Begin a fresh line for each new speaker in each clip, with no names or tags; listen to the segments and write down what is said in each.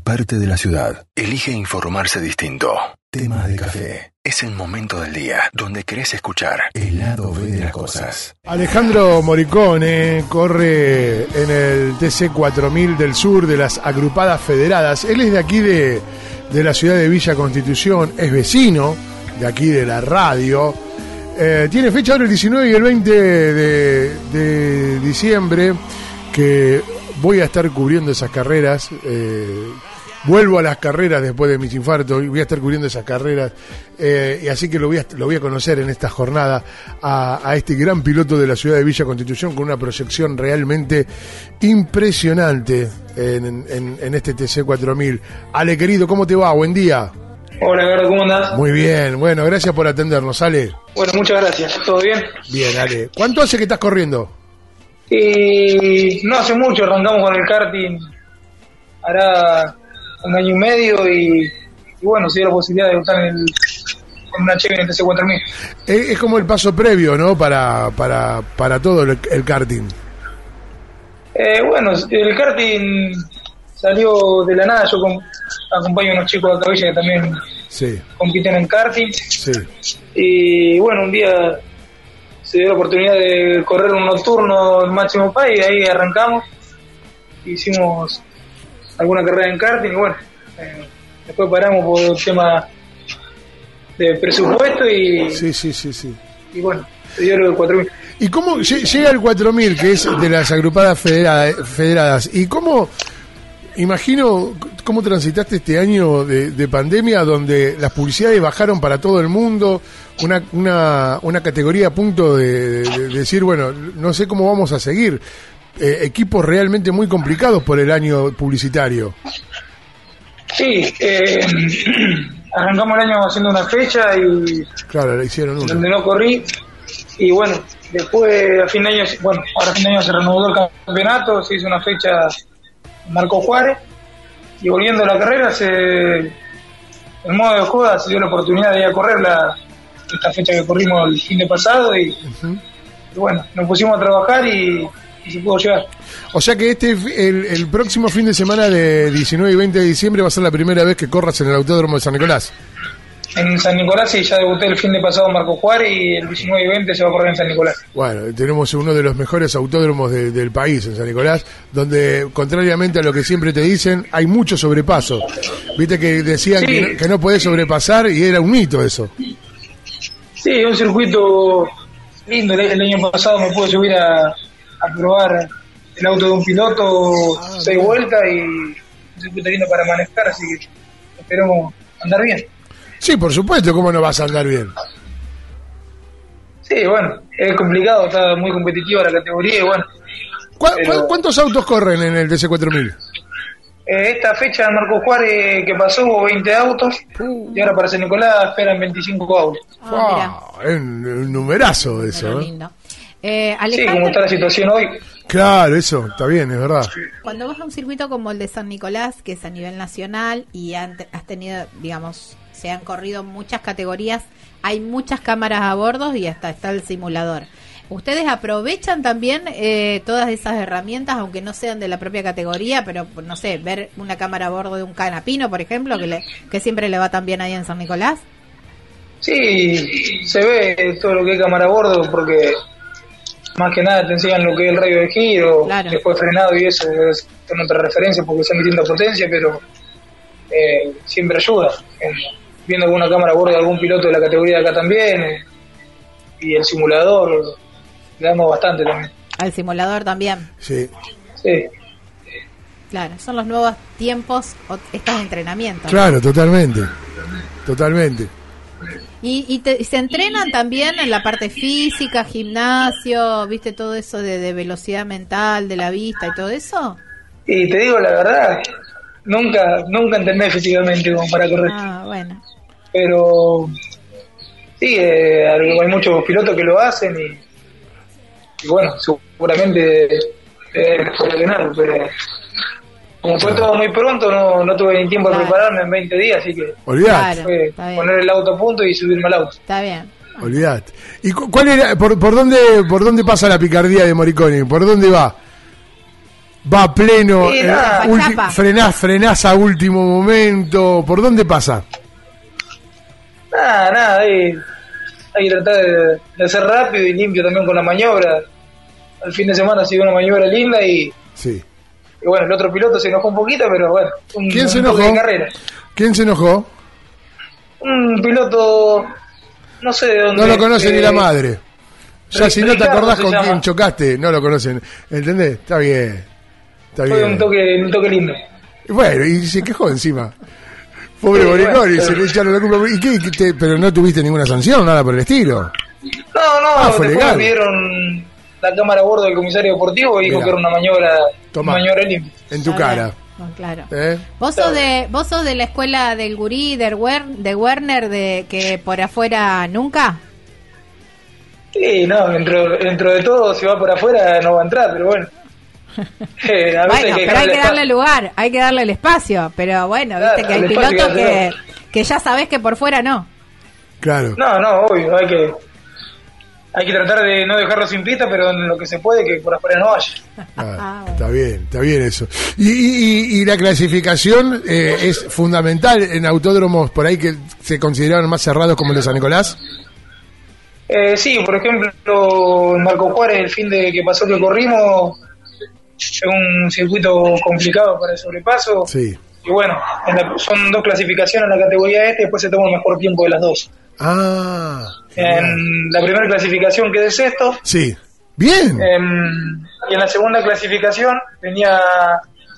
parte de la ciudad. Elige informarse distinto. Temas de café. Es el momento del día donde querés escuchar el lado B de las cosas.
Alejandro Moricone corre en el TC 4000 del sur de las agrupadas federadas. Él es de aquí de, de la ciudad de Villa Constitución, es vecino de aquí de la radio. Eh, tiene fecha ahora el 19 y el 20 de, de diciembre que voy a estar cubriendo esas carreras. eh, vuelvo a las carreras después de mis infartos y voy a estar cubriendo esas carreras. eh, y así que lo voy, a, lo voy a conocer en esta jornada a, a este gran piloto de la ciudad de Villa Constitución con una proyección realmente impresionante en, en- en este TC 4000. Ale, querido, ¿cómo te va? Buen día.
Hola, ¿cómo andás?
Muy bien, bueno, gracias por atendernos, Ale.
Bueno, muchas gracias. ¿Todo bien?
Bien, Ale. ¿Cuánto hace que estás corriendo?
Y no hace mucho arrancamos con el karting, hará un año y medio y, y bueno, se dio la posibilidad de debutar en, el, en una Chevy en el TC4000.
Es, es como el paso previo, ¿no? Para, para, para todo el, el karting.
Eh, bueno, el karting salió de la nada, yo com- acompaño a unos chicos de Cabilla que también
Sí,
compiten en karting
sí.
y bueno, un día se dio la oportunidad de correr un nocturno en Máximo Pay y ahí arrancamos, hicimos alguna carrera en karting y bueno, eh, después paramos por el tema de presupuesto y,
Sí, sí, sí, sí.
y bueno, se dio lo de 4000.
¿Y cómo lle- llega el 4000, que es de las agrupadas federada- federadas? ¿Y cómo, imagino, cómo transitaste este año de, de pandemia donde las publicidades bajaron para todo el mundo, una, una, una categoría a punto de, de- de decir, bueno, no sé cómo vamos a seguir? Eh, equipos realmente muy complicados por el año publicitario.
Sí, eh, arrancamos el año haciendo una fecha y
Claro, le hicieron uno.
donde no corrí y bueno, después a fin de año, bueno, ahora a fin de año se reanudó el campeonato, se hizo una fecha Marco Juárez y volviendo a la carrera se en modo de joda se dio la oportunidad de ir a correr la, esta fecha que corrimos el fin de pasado y, y bueno, nos pusimos a trabajar y, y se pudo llegar.
O sea que este el, el próximo fin de semana de 19 y 20 de diciembre va a ser la primera vez que corras en el Autódromo de San Nicolás.
En San Nicolás y ya debuté el fin de pasado en Marco Juárez y el 19 y 20 se va a correr en San Nicolás.
Bueno, tenemos uno de los mejores autódromos de- del país en San Nicolás, donde, contrariamente a lo que siempre te dicen, hay mucho sobrepaso. Viste que decían
Sí.
que, no, que no podés sobrepasar y era un mito eso.
Sí, es un circuito lindo. El, el año pasado me pude subir a, a probar el auto de un piloto seis vueltas y un circuito lindo para manejar, así que esperemos andar bien.
Sí, por supuesto, ¿cómo no vas a andar bien?
Sí, bueno, es complicado, está muy competitiva la categoría y bueno,
¿Cu-
Pero-
cu- ¿Cuántos autos corren en el DC4000?
eh, esta fecha en Marco Juárez que pasó hubo 20 autos y ahora para San Nicolás esperan 25 autos.
Ah,
Ah, es un, numerazo eso.
pero
¿eh?
lindo. Eh,
Sí, como está la situación hoy.
Claro, eso, está bien, es verdad.
cuando vas a un circuito como el de San Nicolás, que es a nivel nacional, y han- has tenido, digamos, se han corrido muchas categorías, hay muchas cámaras a bordo y hasta está el simulador. ¿Ustedes aprovechan también eh, todas esas herramientas, aunque no sean de la propia categoría, pero no sé, ver una cámara a bordo de un canapino, por ejemplo, que, le, que siempre le va tan bien ahí en San Nicolás?
Sí, se ve todo lo que es cámara a bordo porque más que nada te enseñan lo que es el radio de giro,
Claro.
después frenado y eso es con otra referencia porque están metiendo potencia, pero eh, siempre ayuda. Eh, viendo alguna cámara a bordo de algún piloto de la categoría de acá también eh, y el simulador, le damos bastante también.
Al simulador también.
Sí.
Sí.
Claro, son los nuevos tiempos, estos entrenamientos.
Claro, totalmente. Totalmente.
Y, y, te- y se entrenan también en la parte física, gimnasio, viste todo eso de, de velocidad mental, de la vista y todo eso.
Y te digo la verdad, nunca nunca entendé físicamente como para correr.
Ah, bueno.
pero sí, eh, hay muchos pilotos que lo hacen y, y bueno, seguramente eh, para ganar, pero como fue todo muy pronto, no, no tuve ni tiempo de
Claro.
prepararme en 20 días, así que
Olvidate,
Claro.
fue poner el auto a punto y subirme al auto.
Está bien.
olvidate. ¿Y cu- cuál era, por, por dónde, por dónde pasa la picardía de Moriconi? ¿Por dónde va? va pleno,
Sí,
eh,
nada.
ulti- frenás, frenás a último momento. ¿Por dónde pasa?
Nada, nada, hay, hay que tratar de, de ser rápido y limpio también con la maniobra. Al fin de semana ha sido una maniobra linda y,
Sí.
Y bueno, el otro piloto se enojó un poquito, pero bueno, un,
¿Quién se enojó?
de carrera.
¿Quién se enojó?
Un piloto, no sé de dónde.
No lo conoce
eh,
ni la madre. Ya si no te acordás con
llama.
quién chocaste, no lo conocen. ¿Entendés? Está bien. Está
Fue
bien.
un toque, un toque lindo.
Bueno, y se quejó encima. Pobre
Sí,
Boricón,
bueno,
y se le echaron la culpa. ¿Y qué, qué te- pero no tuviste ninguna sanción, nada por el estilo.
No, no,
Ah, fue legal.
me pidieron la cámara a bordo del comisario deportivo y dijo
Mirá.
que era una maniobra,
Tomá.
una maniobra limpia.
En tu cara.
No, claro.
¿Eh?
¿Vos sos, de, ¿Vos sos de la escuela del gurí, del Wer- de Werner, de que por afuera nunca?
Sí, no, dentro, dentro de todo, si va por afuera no va a entrar, pero bueno. Eh, a veces
Bueno,
hay que
pero hay que darle
espacio.
lugar, hay que darle el espacio. Pero bueno,
Claro,
viste que hay
el
pilotos
que
que, ya sabés que por fuera no.
Claro.
No, no, obvio, hay que hay que tratar de no dejarlo sin pista, pero en lo que se puede que por afuera no vaya.
Ah, está bien, está bien eso. Y, y- y- y la clasificación eh, es fundamental en autódromos por ahí que se consideraron más cerrados como el de San Nicolás.
Eh, sí, por ejemplo, en Marco Juárez, el fin de que pasó que corrimos, es un circuito complicado para el sobrepaso.
Sí.
Y bueno, en la- son dos clasificaciones en la categoría este, después se toma el mejor tiempo de las dos.
Ah.
En la primera clasificación quedé sexto,
Sí. Bien.
em, y en la segunda clasificación venía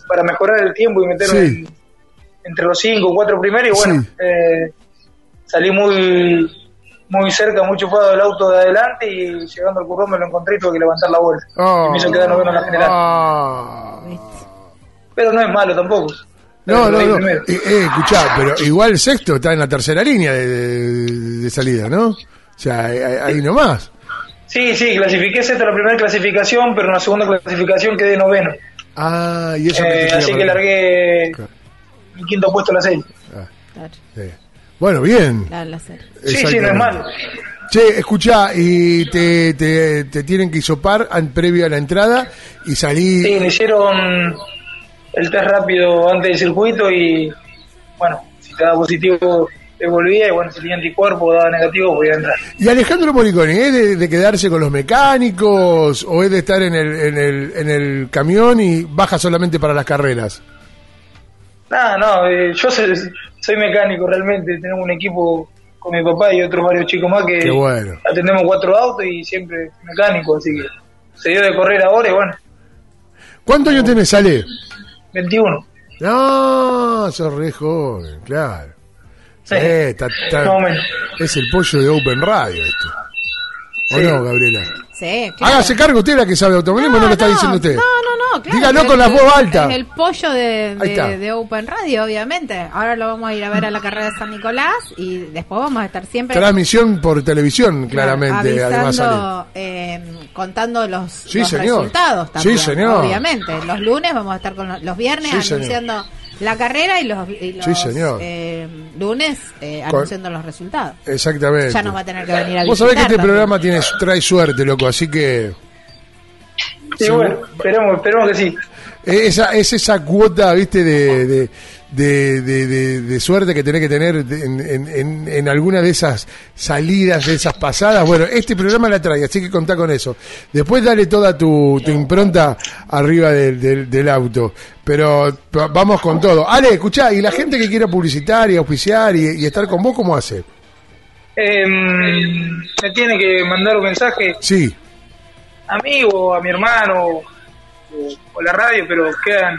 para mejorar el tiempo y meterme
Sí.
en- entre los cinco o cuatro primeros, y bueno,
Sí.
eh, salí muy muy cerca, muy chupado del auto de adelante y llegando al currón me lo encontré y tuve que levantar la vuelta. Y me hizo quedar noveno en la general.
Ah.
Pero no es malo tampoco.
No, no, no. Eh, eh, escuchá, pero igual el sexto está en la tercera línea de, de- de salida, ¿no? O sea, ahí, nomás.
Sí, sí, clasifiqué sexto en la primera clasificación, pero en la segunda clasificación quedé noveno.
Ah, y eso
Eh,
que
así que largué
Claro.
mi quinto puesto en la serie.
Ah,
Claro,
sí. Bueno, bien.
claro, la serie.
Sí, sí, no es
Exactamente.
malo.
Che, escuchá, y te, te, te tienen que hisopar previo a la entrada y salir.
Sí, me hicieron el test rápido antes del circuito y bueno, si te daba positivo volvía y bueno, si tenía anticuerpo daba negativo podía entrar.
¿Y Alejandro Moriconi es de, de quedarse con los mecánicos o es de estar en el, en, el, en el camión y baja solamente para las carreras?
Nada, no, eh, yo soy, soy mecánico realmente, tenemos un equipo con mi papá y otros varios chicos más que
bueno.
atendemos cuatro autos y siempre mecánico, así que se dio de correr ahora y bueno,
¿Cuántos años tenés, Ale?
21.
No, sos re joven, claro.
Sí.
Eh, está- está-
Más o menos.
es el pollo de Open Radio esto. ¿O
Sí.
no, Gabriela?
Sí, claro.
Hágase cargo usted la que sabe automovilismo, no, lo está diciendo usted.
No, no, no, claro.
Dígalo con la voz alta.
Es el pollo de, de, de Open Radio, obviamente. Ahora lo vamos a ir a ver a la carrera de San Nicolás y después vamos a estar siempre
Transmisión por televisión, claramente, además
avisando, eh, contando los,
Sí,
los resultados también.
Sí, señor.
Obviamente. Los lunes vamos a estar con los, los viernes
Sí, señor.
La carrera y los, y los
Sí, señor.
eh, lunes eh,
Con-
anunciando los resultados.
Exactamente.
Ya nos va a tener que venir a
Vos sabés que este
también.
programa tiene, trae suerte, loco, así que
Sí,
Sí,
bueno, esperemos, esperemos que sí.
esa, es esa cuota, viste, de, de, de, de- de- de suerte que tenés que tener en, en, en- alguna de esas salidas, de esas pasadas. Bueno, este programa la trae, así que contá con eso. Después dale toda tu, tu impronta arriba del, del, del auto. Pero vamos con todo. Ale, escuchá, y la gente que quiera publicitar y auspiciar y, y estar con vos, ¿cómo hace?
Eh, me tiene que mandar un mensaje
Sí,
a mí o a mi hermano o, o la radio, pero quedan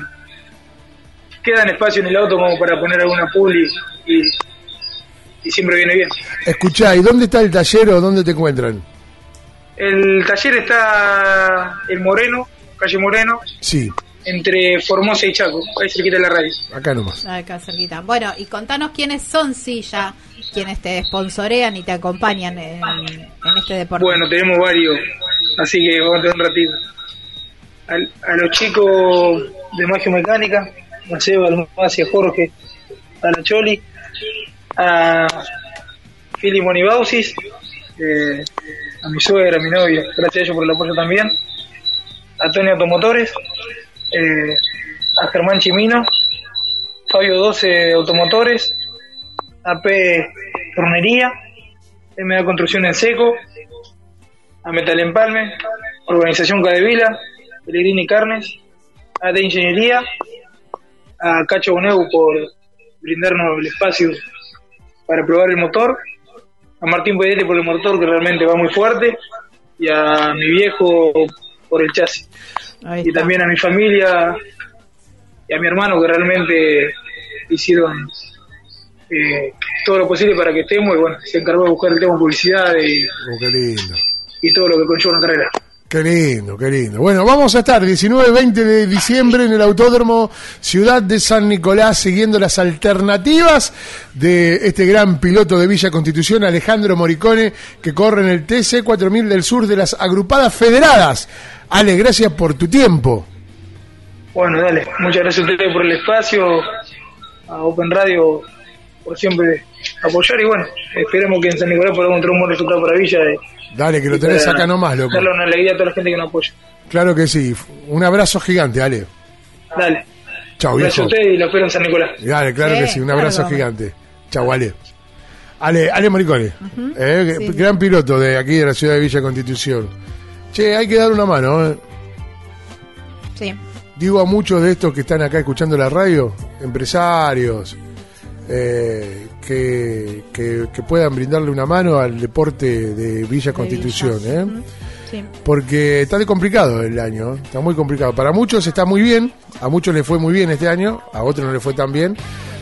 quedan espacio en el auto como para poner alguna publi y, y siempre viene bien.
escuchá, ¿y dónde está el taller o dónde te encuentran?
El taller está en Moreno, calle Moreno,
Sí,
entre Formosa y Chaco, ahí cerquita de la radio.
acá nomás.
Acá cerquita. Bueno, y contanos quiénes son, ya, quienes te sponsorean y te acompañan en, en este deporte.
Bueno, tenemos varios, así que vamos a tener un ratito. Al- a los chicos de Magia Mecánica, a Seba, al Masi, a Jorge, a Choli, a Fili Monibausis, eh, a mi suegra, a mi novia, gracias a ellos por el apoyo también, a Tony Automotores, eh, a Germán Chimino, Fabio 12 Automotores, AP Tornería, MA Construcción en Seco, a Metal Empalme, Organización Cadevila, Pellegrini Carnes, a de Ingeniería, a Cacho Boneu por brindarnos el espacio para probar el motor, a Martín Pedete por el motor que realmente va muy fuerte y a mi viejo por el chasis.
Ahí
Y también a mi familia y a mi hermano que realmente hicieron eh, todo lo posible para que estemos y bueno, se encargó de buscar el tema de publicidad y,
Oh, qué lindo.
y todo lo que conlleva una carrera.
Qué lindo, qué lindo. Bueno, vamos a estar 19 20 de diciembre en el Autódromo Ciudad de San Nicolás siguiendo las alternativas de este gran piloto de Villa Constitución, Alejandro Moricone, que corre en el TC 4000 del sur de las agrupadas federadas. Ale, gracias por tu tiempo.
Bueno, dale, muchas gracias a ustedes por el espacio, a Open Radio por siempre apoyar y bueno, esperemos que en San Nicolás podamos tener un buen resultado para Villa. y-
Dale, que lo tenés
para
acá nomás, loco.
Darle una alegría a toda la gente que nos apoya.
Claro que sí. Un abrazo gigante, Ale.
Dale.
Chau,
Gracias
viejo.
a ustedes y lo espero en San Nicolás.
Dale, claro
Sí,
que sí, un abrazo gigante. Chau, Ale. Ale, Ale Moricone, eh,
sí.
gran piloto de aquí de la ciudad de Villa Constitución. Che, hay que dar una mano. eh.
Sí.
Digo a muchos de estos que están acá escuchando la radio, empresarios, eh, que, que, que puedan brindarle una mano al deporte de Villa Constitución.
Villa.
eh.
Sí.
porque está de complicado el año, ¿eh? está muy complicado. Para muchos está muy bien, a muchos les fue muy bien este año, a otros no les fue tan bien,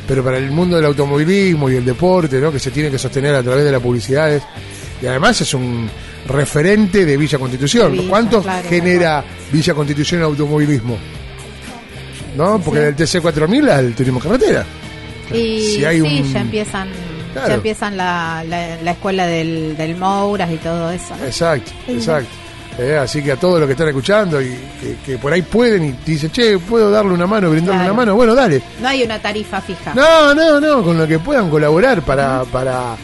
pero para el mundo del automovilismo y el deporte, ¿no? que se tiene que sostener a través de las publicidades, y además es un referente de Villa Constitución.
Villa,
¿Cuánto
claro,
genera Villa Constitución en automovilismo? ¿No? Porque
Sí.
del TC4000 al turismo carretera.
Y
Si hay
sí,
un-
ya empiezan,
Claro.
ya empiezan la, la, la escuela del, del Mouras y todo eso. ¿no?
Exacto, exacto. Eh, así que a todos los que están escuchando y que, que por ahí pueden y dicen, che, ¿puedo darle una mano, brindarle
Claro.
una mano? Bueno, dale.
No hay una tarifa fija.
No, no, no, con lo que puedan colaborar para, para,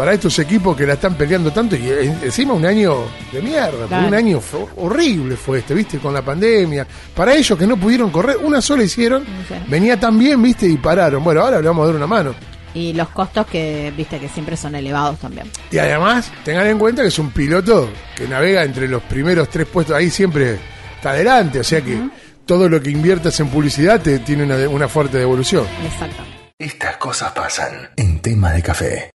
para estos equipos que la están peleando tanto y eh, encima un año de mierda, porque
Claro.
un año fue horrible fue este, viste, con la pandemia. Para ellos que no pudieron correr, una sola hicieron,
Sí.
venía tan bien, viste, y pararon. Bueno, ahora le vamos a dar una mano.
Y los costos que, viste, que siempre son elevados también.
Y además, tengan en cuenta que es un piloto que navega entre los primeros tres puestos, ahí siempre está adelante, o sea que todo lo que inviertas en publicidad te tiene una, una fuerte devolución.
Exacto.
Estas cosas pasan en tema de café.